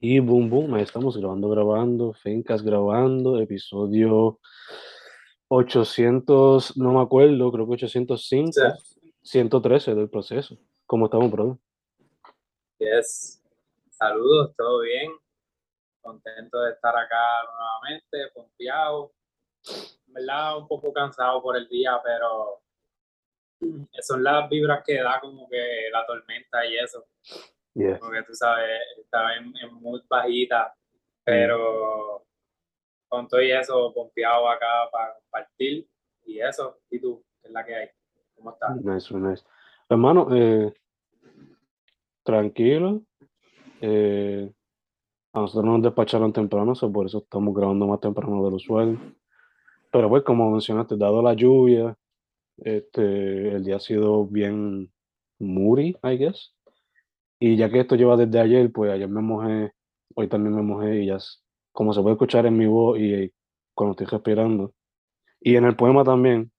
Y boom, boom, ahí estamos grabando, grabando, Fencas grabando, episodio 800, no me acuerdo, creo que 805, 113 del proceso. ¿Cómo estamos, bro? Yes. Saludos, todo bien. Contento de estar acá nuevamente, confiado. ¿Verdad? Un poco cansado por el día, pero son las vibras que da como que la tormenta y eso. Porque tú sabes, estaba en, en muy bajita, pero con todo y eso, confiado acá para compartir y eso. ¿Y tú? ¿Qué es la que hay? ¿Cómo estás? Nice, nice. Hermano, eh, tranquilo. Eh, a nosotros nos despacharon temprano, por eso estamos grabando más temprano de lo usual. Pero pues, como mencionaste, dado la lluvia, este, el día ha sido bien moody, I guess. Y ya que esto lleva desde ayer, pues ayer me mojé, hoy también me mojé y ya, como se puede escuchar en mi voz y cuando estoy respirando. Y en el poema también,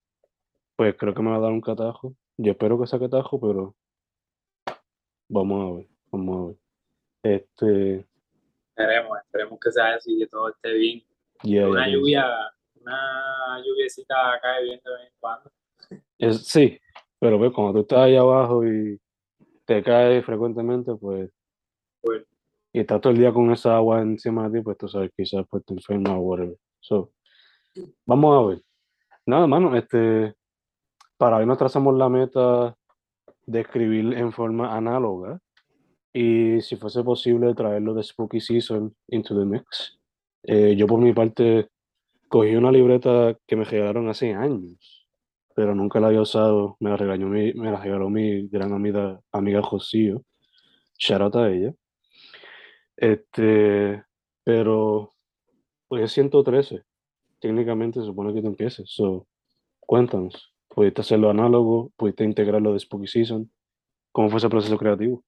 pues creo que me va a dar un catajo. Yo espero que sea catajo, pero vamos a ver, vamos a ver. Este... Esperemos, esperemos que sea así, que todo esté bien. una lluvia, una lluviecita cae bien de vez en cuando. Es, sí, pero pues cuando tú estás ahí abajo y te cae frecuentemente, pues, y estás todo el día con esa agua encima de ti, pues tú sabes, quizás pues te enfermas o whatever. So, vamos a ver. Nada, mano, este, para hoy nos trazamos la meta de escribir en forma análoga y si fuese posible traerlo de Spooky Season into the mix. Eh, yo por mi parte cogí una libreta que me regalaron hace años pero nunca la había usado. Me la, regañó mi, me la regaló mi gran amiga, amiga Josío. Shout a ella. Este, pero pues es 113. Técnicamente se supone que te empieces. So, cuéntanos. ¿Pudiste hacerlo análogo? ¿Pudiste integrarlo de Spooky Season? ¿Cómo fue ese proceso creativo?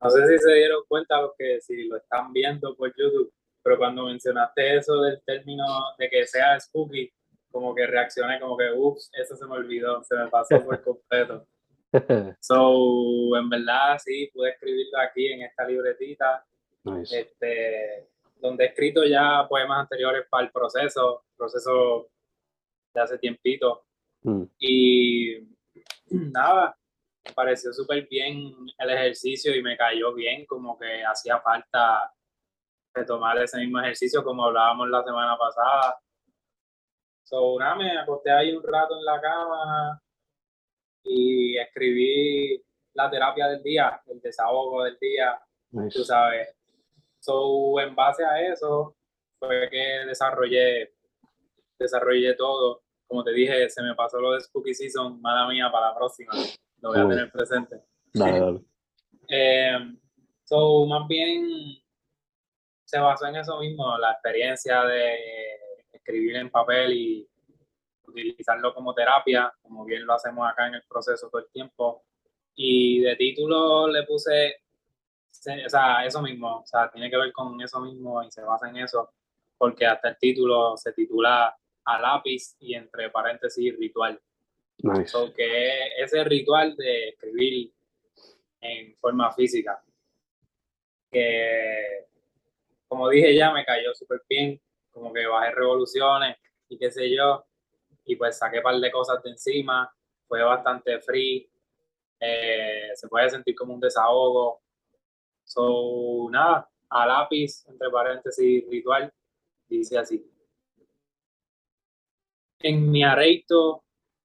No sé si se dieron cuenta los que si lo están viendo por YouTube, pero cuando mencionaste eso del término de que sea spooky, como que reaccioné como que, ups, eso se me olvidó, se me pasó por completo. So, en verdad, sí, pude escribirlo aquí en esta libretita, este, donde he escrito ya poemas anteriores para el proceso, proceso de hace tiempito. Mm. Y nada, me pareció súper bien el ejercicio y me cayó bien, como que hacía falta retomar ese mismo ejercicio como hablábamos la semana pasada So, nada, me acosté ahí un rato en la cama y escribí la terapia del día, el desahogo del día, tú sabes. So, en base a eso fue que desarrollé, desarrollé todo. Como te dije, se me pasó lo de Spooky Season, mala mía, para la próxima. Lo voy a tener presente. eh, so, más bien se basó en eso mismo, la experiencia de escribir en papel y utilizarlo como terapia, como bien lo hacemos acá en el proceso todo el tiempo. Y de título le puse, o sea, eso mismo, o sea, tiene que ver con eso mismo y se basa en eso, porque hasta el título se titula a lápiz y entre paréntesis ritual. Nice. que ese ritual de escribir en forma física, que como dije ya, me cayó súper bien como que bajé revoluciones y qué sé yo, y pues saqué un par de cosas de encima, fue bastante free, eh, se puede sentir como un desahogo. So, nada, a lápiz, entre paréntesis, ritual, dice así. En mi areito,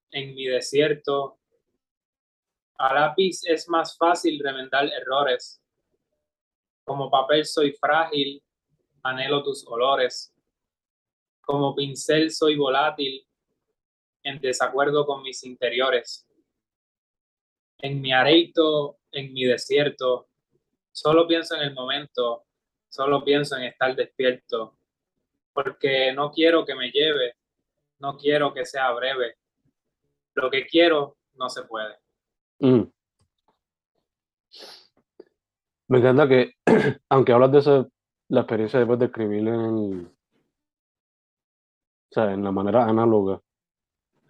en mi desierto, a lápiz es más fácil remendar errores. Como papel soy frágil, anhelo tus olores. Como pincel soy volátil, en desacuerdo con mis interiores. En mi areito, en mi desierto, solo pienso en el momento, solo pienso en estar despierto, porque no quiero que me lleve, no quiero que sea breve. Lo que quiero no se puede. Mm. Me encanta que, aunque hablas de esa, la experiencia después de escribir en, o sea, en la manera análoga.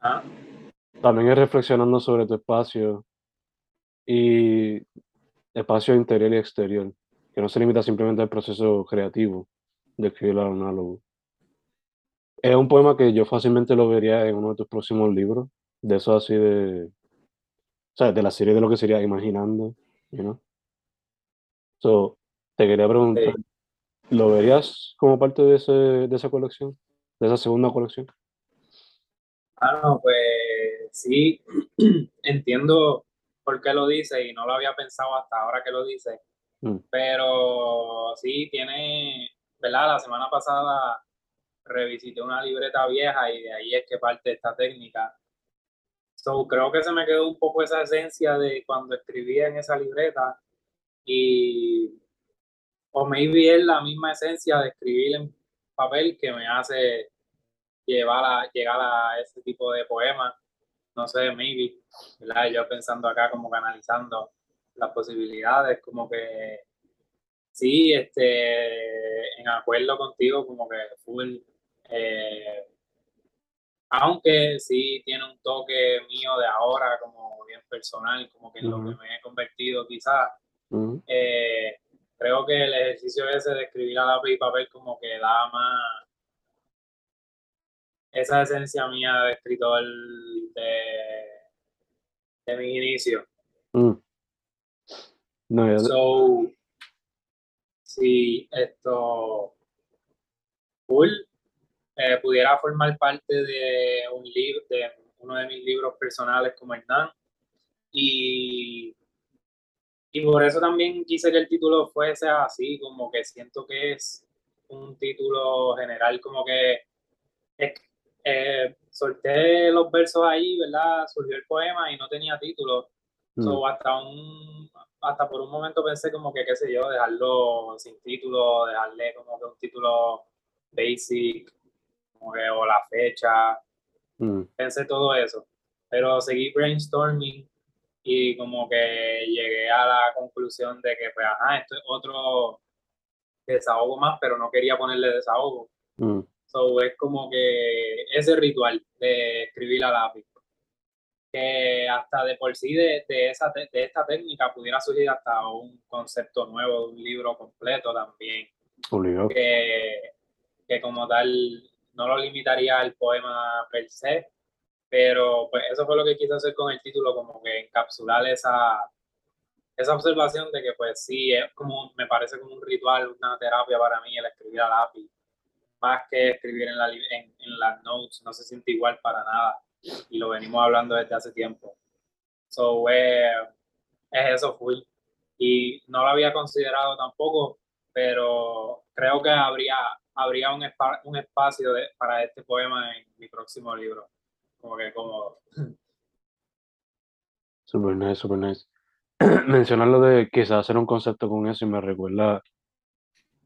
Ah. También es reflexionando sobre tu espacio y espacio interior y exterior. que no se limita simplemente al proceso creativo de escribir al análogo. Es un poema que yo fácilmente lo vería en uno de tus próximos libros, de eso así de, o sea, de la serie de lo que sería Imaginando, you know? So, te quería preguntar, ¿lo verías como parte de, ese, de esa colección? ¿De esa segunda colección? Ah, no, pues sí, entiendo por qué lo dice y no lo había pensado hasta ahora que lo dice, Mm. pero sí tiene, ¿verdad? La semana pasada revisité una libreta vieja y de ahí es que parte esta técnica. So, creo que se me quedó un poco esa esencia de cuando escribía en esa libreta y o maybe es la misma esencia de escribir en papel que me hace llevar a, llegar a ese tipo de poemas. No sé, maybe, ¿verdad? Yo pensando acá como canalizando las posibilidades, como que sí, este, en acuerdo contigo, como que full, eh, aunque sí tiene un toque mío de ahora, como bien personal, como que en lo que me he convertido quizás, Mm. eh, creo que el ejercicio ese de escribir a lápiz y papel como que da más esa esencia mía de escritor de, de mis inicios. Mm. No, ya- So, si esto full eh, pudiera formar parte de un libro, de uno de mis libros personales como Hernán, y, y por eso también quise que el título fuese así, como que siento que es un título general, como que eh, solté los versos ahí, ¿verdad? Surgió el poema y no tenía título. mm. So, hasta un hasta por un momento pensé como que qué sé yo dejarlo sin título dejarle como que un título basic como que o la fecha Mm. pensé todo eso pero seguí brainstorming y como que llegué a la conclusión de que pues ajá esto es otro desahogo más pero no quería ponerle desahogo Mm. So, es como que ese ritual de escribir a lápiz. Que hasta de por sí de, de esa, de esta técnica pudiera surgir hasta un concepto nuevo, un libro completo también. Que, que como tal no lo limitaría al poema per se, pero pues eso fue lo que quise hacer con el título, como que encapsular esa, esa observación de que pues sí, es como, me parece como un ritual, una terapia para mí el escribir a lápiz más que escribir en, la, en, en las notes, no se siente igual para nada. Y lo venimos hablando desde hace tiempo. So, eh, es eso, full. Y no lo había considerado tampoco, pero creo que habría, habría un, un espacio de- para este poema en mi próximo libro. Como que como... Super nice, super nice. Mencionar lo de quizás hacer un concepto con eso y me recuerda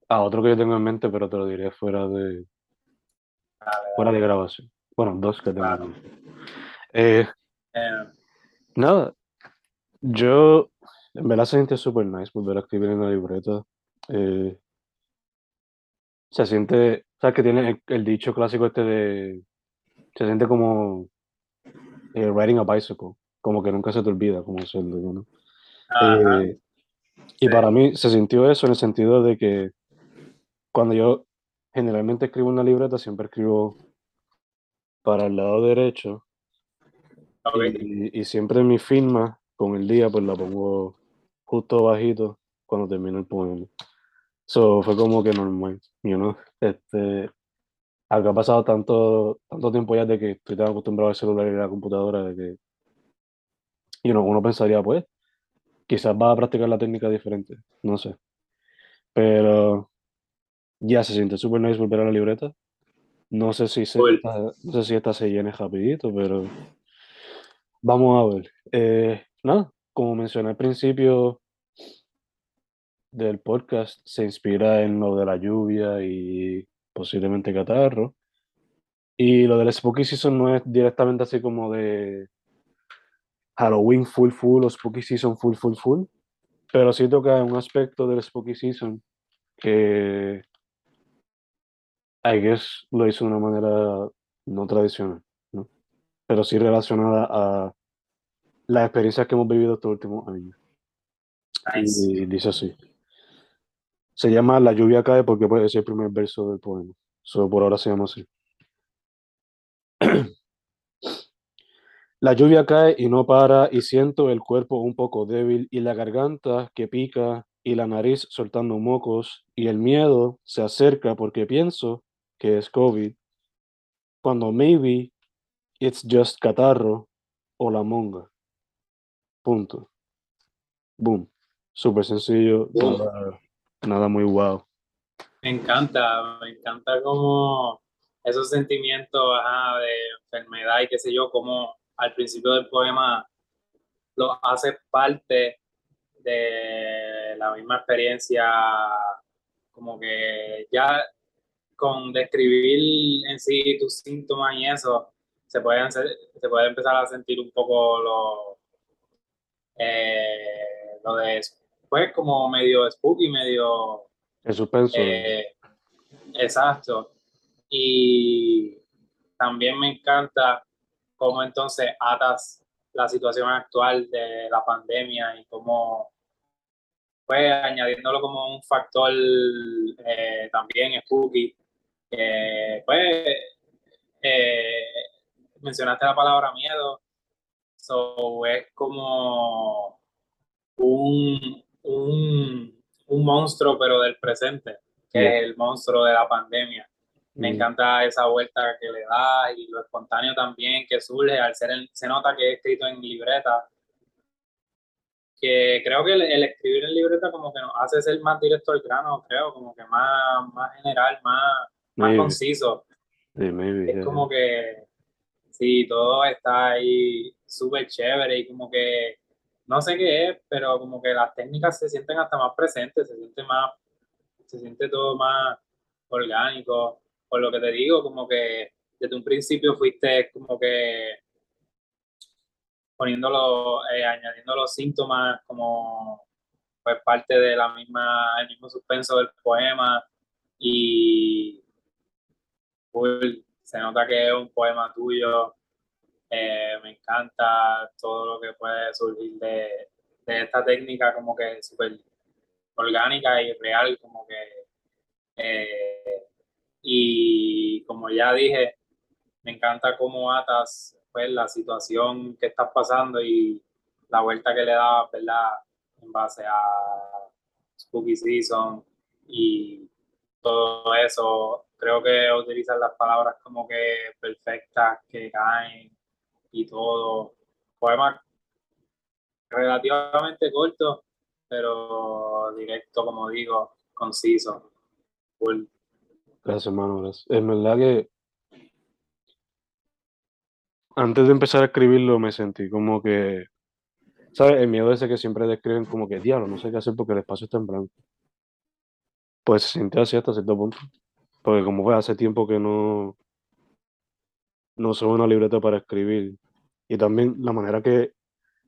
a otro que yo tengo en mente, pero te lo diré fuera de, fuera de grabación. Bueno, dos que tengo. en mente. Eh, eh, nada, yo en verdad se siente super nice volver a escribir en la libreta. Eh, se siente, sabes que tiene el, el dicho clásico este de, se siente como eh, riding a bicycle, como que nunca se te olvida cómo hacerlo, ¿no? Eh, y Sí. para mí se sintió eso en el sentido de que cuando yo generalmente escribo una libreta, siempre escribo para el lado derecho y, y siempre mi firma con el día pues la pongo justo bajito cuando termino el poema. So fue como que normal, you know? Este, acá ha pasado tanto, tanto tiempo ya de que estoy tan acostumbrado al celular y a la computadora de que you know, uno pensaría pues quizás va a practicar la técnica diferente, no sé. Pero ya se siente súper nice volver a la libreta. No sé si se, esta, no sé si esta se llene rapidito, pero vamos a ver. Eh, nada, como mencioné al principio del podcast, se inspira en lo de la lluvia y posiblemente catarro. Y lo del Spooky Season no es directamente así como de Halloween full full o Spooky Season full full full, pero sí toca un aspecto del Spooky Season que I guess lo hizo de una manera no tradicional, ¿no? Pero sí relacionada a las experiencias que hemos vivido estos últimos años. nice. Y dice así. Se llama La lluvia cae porque puede ser el primer verso del poema. Solo por ahora se llama así. La lluvia cae y no para y siento el cuerpo un poco débil y la garganta que pica y la nariz soltando mocos y el miedo se acerca porque pienso que es COVID, cuando maybe it's just catarro o la monga. Punto. Boom. Súper sencillo, Boom. nada, nada muy wow. Me encanta, me encanta como esos sentimientos de enfermedad y qué sé yo, como al principio del poema lo hace parte de la misma experiencia, como que ya con describir en sí tus síntomas y eso, se puede, se puede empezar a sentir un poco lo, eh, lo pues como medio spooky, medio El suspenso. eh, exacto. Y también me encanta cómo entonces atas la situación actual de la pandemia y cómo, pues, añadiéndolo como un factor eh, también spooky. pues, eh, mencionaste la palabra miedo. So, es como un, un, un monstruo, pero del presente, que Yeah. es el monstruo de la pandemia. Me Mm. encanta esa vuelta que le da y lo espontáneo también que surge al ser, el- se nota que es escrito en libreta, que creo que el, el escribir en libreta como que nos hace ser más directo al grano, creo, como que más, más general, más, más Maybe. conciso. Sí, maybe, Es yeah. como que, sí, todo está ahí súper chévere y como que, no sé qué es, pero como que las técnicas se sienten hasta más presentes, se siente más, se siente todo más orgánico. Por lo que te digo, como que desde un principio fuiste como que poniéndolo, eh, añadiendo los síntomas como pues parte de la misma, el mismo suspenso del poema y se nota que es un poema tuyo. Eh, me encanta todo lo que puede surgir de, de esta técnica como que súper orgánica y real, como que eh, y como ya dije, me encanta cómo atas pues la situación que estás pasando y la vuelta que le das, ¿verdad? En base a Spooky Season y todo eso. Creo que utilizan las palabras como que perfectas, que caen y todo. Poema relativamente corto, pero directo, como digo, conciso. Gracias, hermano, gracias. En verdad que antes de empezar a escribirlo me sentí como que, ¿sabes? El miedo ese que siempre describen como que, diablo, no sé qué hacer porque el espacio está en blanco. Pues se sintió así hasta cierto punto. Porque como fue hace tiempo que no, no uso una libreta para escribir. Y también la manera que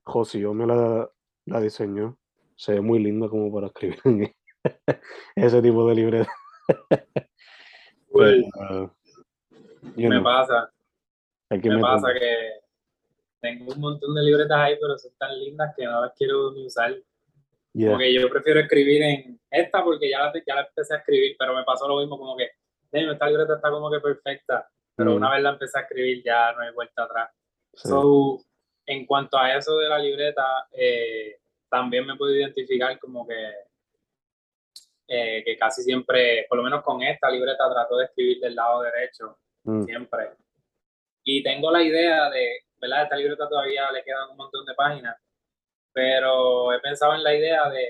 Josío me la, la diseñó se ve muy linda como para escribir en ese tipo de libreta. You me know, pasa, me pasa que tengo un montón de libretas ahí, pero son tan lindas que no las quiero ni usar. Yeah. Como que yo prefiero escribir en esta porque ya la, ya la empecé a escribir, pero me pasó lo mismo, como que, "Damn, esta libreta está como que perfecta, pero una vez la empecé a escribir ya no hay vuelta atrás. Sí. So, en cuanto a eso de la libreta, eh, también me puedo identificar como que, eh, que casi siempre, por lo menos con esta libreta, trato de escribir del lado derecho, Mm. siempre. Y tengo la idea de, ¿verdad? Esta libreta todavía le quedan un montón de páginas, pero he pensado en la idea de,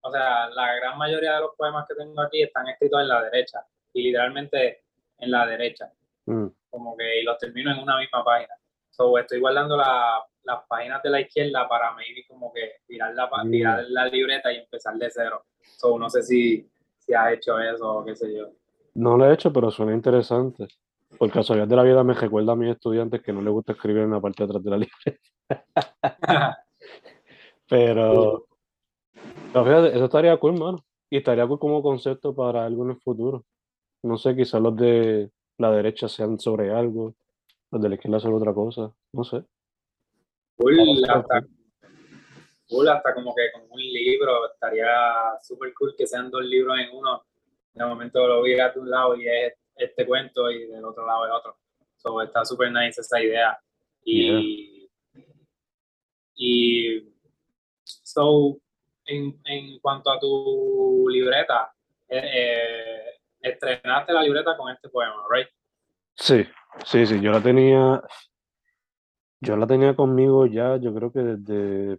o sea, la gran mayoría de los poemas que tengo aquí están escritos en la derecha, y literalmente en la derecha Mm. como que y los termino en una misma página. So, estoy guardando la- las páginas de la izquierda para maybe como que tirar la, Mm. tirar la libreta y empezar de cero. So, no sé si, si has hecho eso o qué sé yo. No lo he hecho, pero suena interesante. Por casualidad de la vida me recuerda a mis estudiantes que no les gusta escribir en la parte de atrás de la libreta. Pero, pero fíjate, eso estaría cool, mano. Y estaría cool como concepto para algo en el futuro. No sé, quizás los de la derecha sean sobre algo, los de la izquierda sobre otra cosa. No sé. Cool, hasta, cool, hasta como que con un libro, estaría súper cool que sean dos libros en uno. De momento lo vi a un lado y es este cuento y del otro lado es otro. So, está súper nice esa idea. Y, y so, en, en, cuanto a tu libreta, eh, eh, estrenaste la libreta con este poema, ¿right? Sí, sí, sí, yo la tenía, yo la tenía conmigo ya, yo creo que desde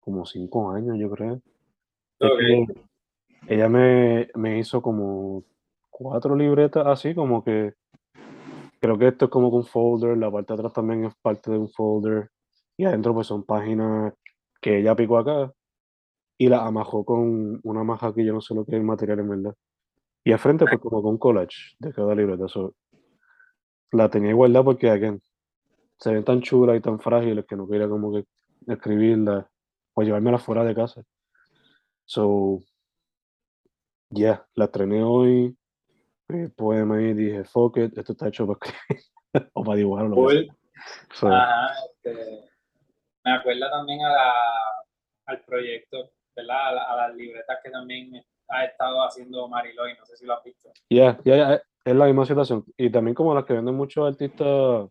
como cinco años, yo creo. ella me, me, hizo como cuatro libretas así, como que creo que esto es como un folder, la parte de atrás también es parte de un folder, y adentro pues son páginas que ella picó acá y la amajó con una maja que yo no sé lo que es material en verdad. Y al frente pues como con collage de cada libreta. So, la tenía igualdad porque again, se ven tan chulas y tan frágiles que no quería como que escribirla o llevármela fuera de casa. So, ya, yeah, la estrené hoy, el poema y dije, fuck it, esto está hecho para escribir o para dibujarlo. Cool. Ajá, este, me acuerda también a la, al proyecto, ¿verdad? A, las libretas que también ha estado haciendo Mariloy, no sé si lo has visto. Ya, ya, es la misma situación. Y también como las que venden muchos artistas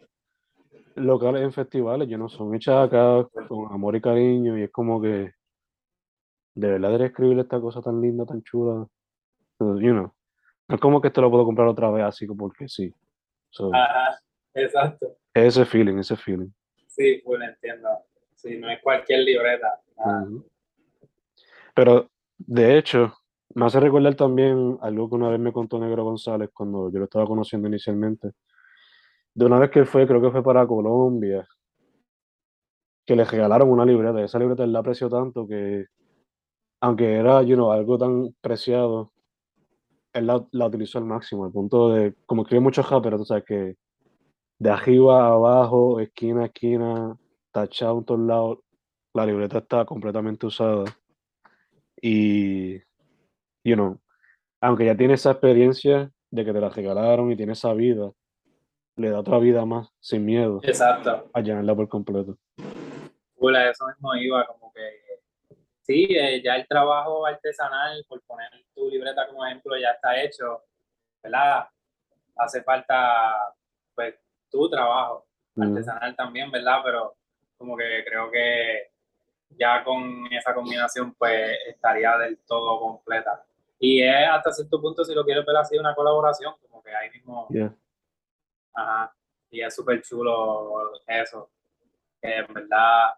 locales en festivales, yo no son hechas acá con amor y cariño y es como que de verdad debería escribir esta cosa tan linda, tan chula. You know, no es como que esto lo puedo comprar otra vez así porque sí. Ajá, exacto. Ese feeling, ese feeling. Sí, pues entiendo. Sí, no es cualquier libreta. Pero, de hecho, me hace recordar también algo que una vez me contó Negro González cuando yo lo estaba conociendo inicialmente. De una vez que fue, creo que fue para Colombia, que le regalaron una libreta. Esa libreta él la apreció tanto que, aunque era you know, algo tan preciado, él la, la, utilizó al máximo, al punto de, como escribe mucho pero tú sabes que de arriba a abajo, esquina a esquina, tachado en todos lados, la libreta está completamente usada. Y, you know, aunque ya tiene esa experiencia de que te la regalaron y tiene esa vida, le da otra vida más, sin miedo. Exacto. A llenarla por completo. Bueno, eso mismo iba, como que sí, eh, ya el trabajo artesanal, por poner tu libreta como ejemplo, ya está hecho, ¿verdad? Hace falta, pues, tu trabajo artesanal también, ¿verdad? Pero como que creo que ya con esa combinación pues estaría del todo completa. Y es hasta cierto punto, si lo quieres ver así, una colaboración, como que ahí mismo... Ajá. Y es súper chulo eso. Que en verdad,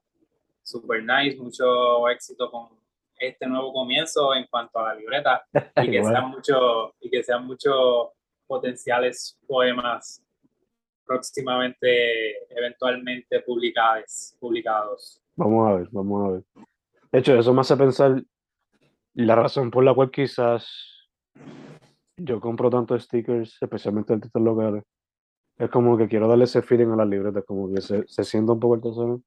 súper nice, mucho éxito con este nuevo comienzo en cuanto a la libreta y que sean muchos y que sean muchos potenciales poemas próximamente, eventualmente publicados. publicados. Vamos a ver, vamos a ver. De hecho, eso me hace pensar la razón por la cual quizás yo compro tantos stickers, especialmente artistas locales. Es como que quiero darle ese feeling a las libretas, como que se, se sienta un poco el tesoro.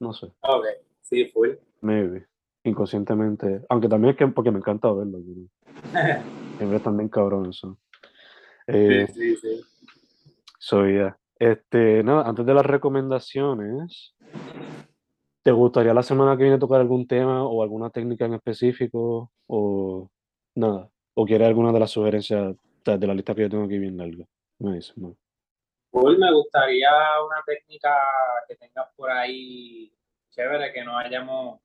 No sé. Ok, sí, full. Maybe. Inconscientemente. Aunque también es que porque me encanta verlo. Siempre están bien cabrón eso. Eh, sí, sí, sí. Soy ya. Este, nada, antes de las recomendaciones, ¿te gustaría la semana que viene tocar algún tema o alguna técnica en específico o nada? ¿O quieres alguna de las sugerencias de la lista que yo tengo aquí bien larga? Me dice, no. Pues me gustaría una técnica que tengas por ahí chévere, que no hayamos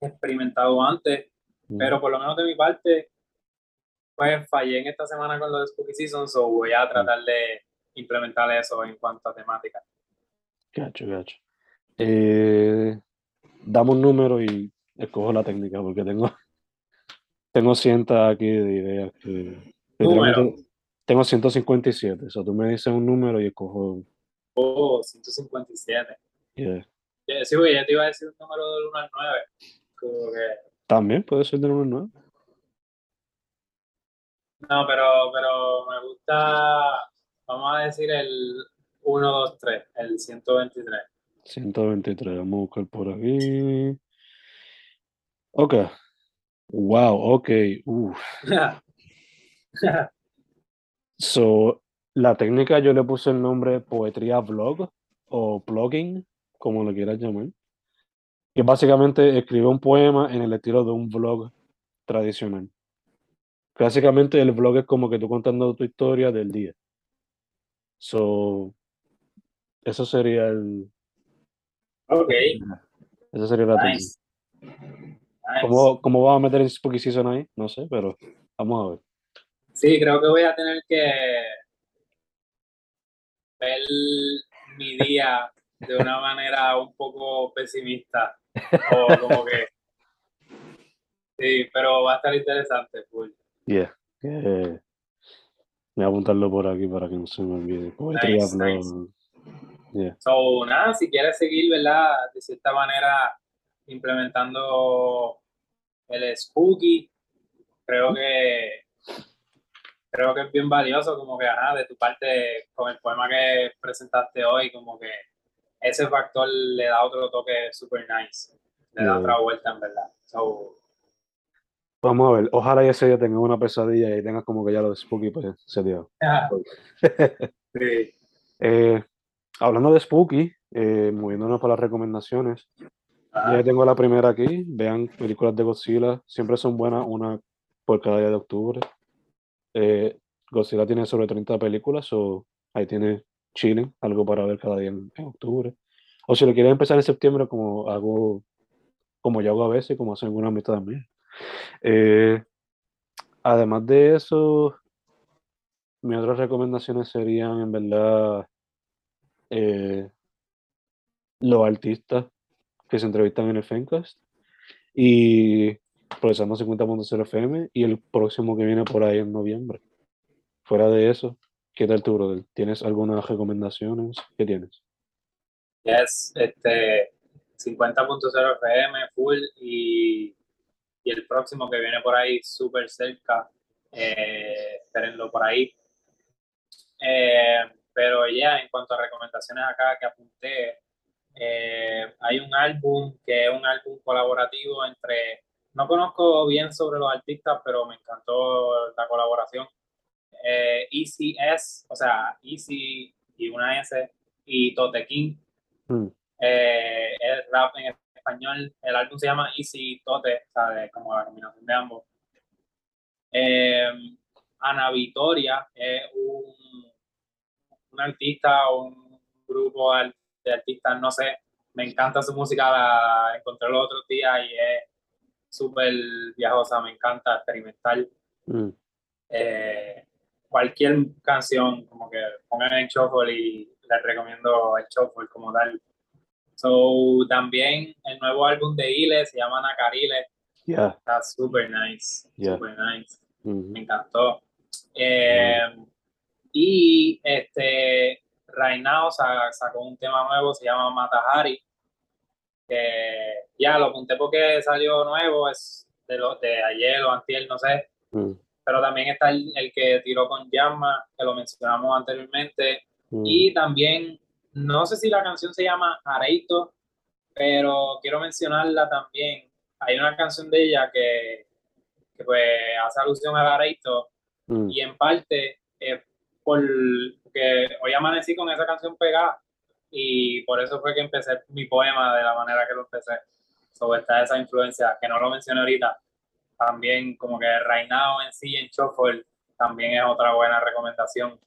experimentado antes, mm. pero por lo menos de mi parte, pues fallé en esta semana con lo de Spooky Season, so voy a mm. tratar de implementar eso en cuanto a temática. Gacho, gacho. Eh, dame un número y escojo la técnica, porque tengo, tengo cientos aquí de ideas que... Tengo 157, o sea, tú me dices un número y escojo... Oh, 157. Yeah. Sí, güey, ya te iba a decir un número del 1 al 9. Como que... También puede ser del 1 al 9. No, pero, pero me gusta Vamos a decir el 1, 2, 3, el 123. 123, vamos a buscar por aquí. Ok. Wow, ok. Uf. so, la técnica yo le puse el nombre poetría blog o blogging, como lo quieras llamar. que básicamente escribe un poema en el estilo de un blog tradicional. Básicamente el blog es como que tú contando tu historia del día. So, eso sería el... Ok. Eso sería la Nice. Nice. ¿Cómo, ¿Cómo vamos a meter el Spooky Season ahí? No sé, pero vamos a ver. Sí, creo que voy a tener que ver mi día de una manera un poco pesimista. O como que. Sí, pero va a estar interesante, full. Yeah. Eh, voy a apuntarlo por aquí para que no se me olvide. Poetry Nice, nice. Yeah. So, nada, si quieres seguir, ¿verdad? De cierta manera implementando el spooky, creo que creo que es bien valioso, como que, ajá, de tu parte, con el poema que presentaste hoy, como que ese factor le da otro toque super nice, le da Yeah. otra vuelta, en verdad. So, Vamos a ver. Ojalá ese día tengas una pesadilla y tengas como que ya lo de Spooky, pues día. sí, Eh, hablando de Spooky, eh, moviéndonos para las recomendaciones, ya tengo la primera aquí. Vean películas de Godzilla, siempre son buenas, una por cada día de octubre. Eh, Godzilla tiene sobre 30 películas, o ahí tiene chilling, algo para ver cada día en, en octubre. O si lo quieren empezar en septiembre, como hago, como yo hago a veces, como hacen algunas amistades mías. Eh, además de eso, mis otras recomendaciones serían, en verdad, eh, los artistas que se entrevistan en el Fencast y Procesando 50.0 FM y el próximo que viene por ahí en noviembre. Fuera de eso, ¿qué tal tu brother? ¿Tienes algunas recomendaciones? ¿Qué tienes? yes, este 50.0 FM, full, y, y el próximo que viene por ahí súper cerca, eh, espérenlo por ahí. Eh, pero ya, en cuanto a recomendaciones acá que apunté, eh, hay un álbum que es un álbum colaborativo entre, no conozco bien sobre los artistas, pero me encantó la colaboración. Eh, ECS, o sea, Easy y una S, y Tote King, Mm, eh, es rap en español. El álbum se llama Easy Tote, o sea, de- como la combinación de ambos. Eh, Ana Vitoria es un, un artista o un grupo de artistas, no sé, me encanta su música, la encontré los otros días y es súper viajosa, me encanta experimental. mm, Eh, cualquier canción, como que pongan en shuffle y les recomiendo el shuffle como tal. So, también el nuevo álbum de Ile se llama Nacarile, Ya, está super nice, Yeah. super nice, ujú, me encantó. Eh, y este, Right Now sa- sacó un tema nuevo, se llama Matahari, que ya lo apunté porque salió nuevo, es de, lo, de ayer o antier, no sé, mm, pero también está el, el que tiró con Yama, que lo mencionamos anteriormente, mm, y también, no sé si la canción se llama Areito, pero quiero mencionarla también. Hay una canción de ella que, que pues hace alusión al Areito mm, y en parte eh, porque hoy amanecí con esa canción pegada y por eso fue que empecé mi poema de la manera que lo empecé. Sobre está esa influencia, que no lo mencioné ahorita. También como que Reinado en sí, en Shuffle, también es otra buena recomendación.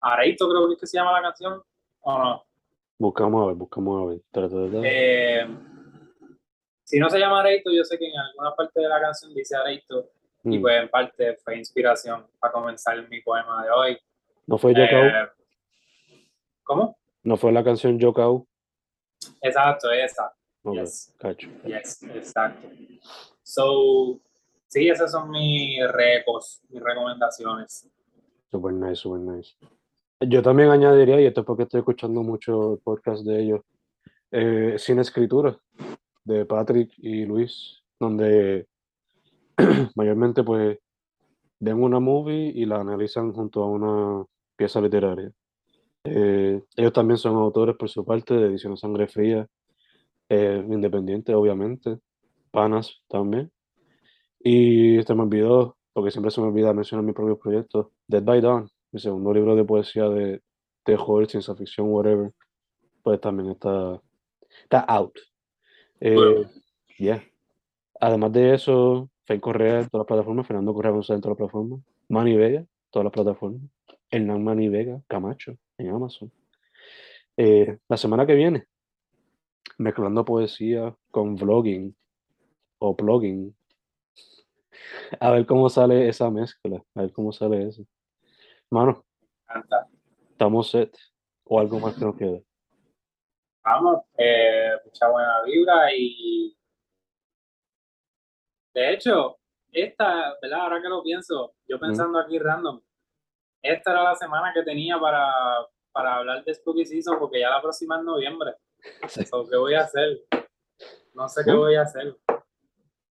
Areito creo que es que se llama la canción, ¿o no? Buscamos a ver, buscamos a ver. Eh, si no se llama Areito, yo sé que en alguna parte de la canción dice Areito y Mm, pues en parte fue inspiración para comenzar mi poema de hoy. ¿No fue Yokao? Eh, ¿Cómo? ¿No fue la canción Yokao? Exacto, esa. Yes, cacho. yes, exacto. So, sí, esas son mis recos, mis recomendaciones. Super nice, super nice. Yo también añadiría, y esto es porque estoy escuchando mucho el podcast de ellos, eh, Sin Escritura, de Patrick y Luis, donde mayormente pues ven una movie y la analizan junto a una pieza literaria. Eh, ellos también son autores por su parte de Edición Sangre Fría, eh, independiente obviamente, panas también. Y se me olvidó, porque siempre se me olvida mencionar mis propios proyectos, Dead by Dawn, mi segundo libro de poesía de, de horror, ciencia ficción, whatever, pues también está, está out. Eh, yeah. Además de eso, Fen Correa en todas las plataformas, Fernando Correa González en todas las plataformas, Manny Vega, todas las plataformas, Hernán Manny Vega, Camacho, en Amazon. Eh, la semana que viene, mezclando poesía con vlogging o blogging. A ver cómo sale esa mezcla, a ver cómo sale eso. Mano, estamos set o algo más que nos queda. Vamos, eh, mucha buena vibra y de hecho, esta, ¿verdad? Ahora que lo pienso, yo pensando aquí random, esta era la semana que tenía para, para hablar de Spooky Season porque ya la próxima es noviembre. ¿Qué voy a hacer? No sé qué voy a hacer.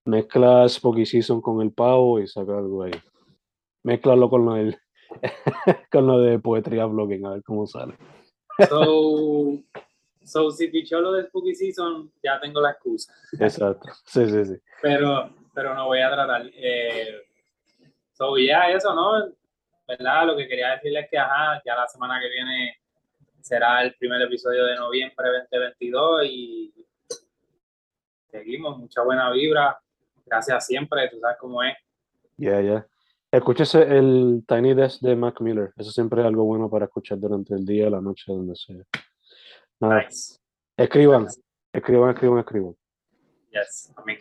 Mezcla Spooky Season con el pavo y saca algo ahí. Mezclalo con lo, del, con lo de poetría blogging, a ver cómo sale. So, so si pichó lo de Spooky Season, ya tengo la excusa. Exacto. Sí, sí, sí. Pero, pero no voy a tratar. Eh, so, ya eso, ¿no? ¿Verdad? Lo que quería decirles es que, ajá, ya la semana que viene será el primer episodio de noviembre 2022 y seguimos, mucha buena vibra. Gracias siempre, tú sabes cómo es. Ya, ya. Escúchese el Tiny Desk de Mac Miller. Eso siempre es algo bueno para escuchar durante el día, la noche, donde sea. Nada. Escriban, escriban, escriban, escriban. Yes, amén.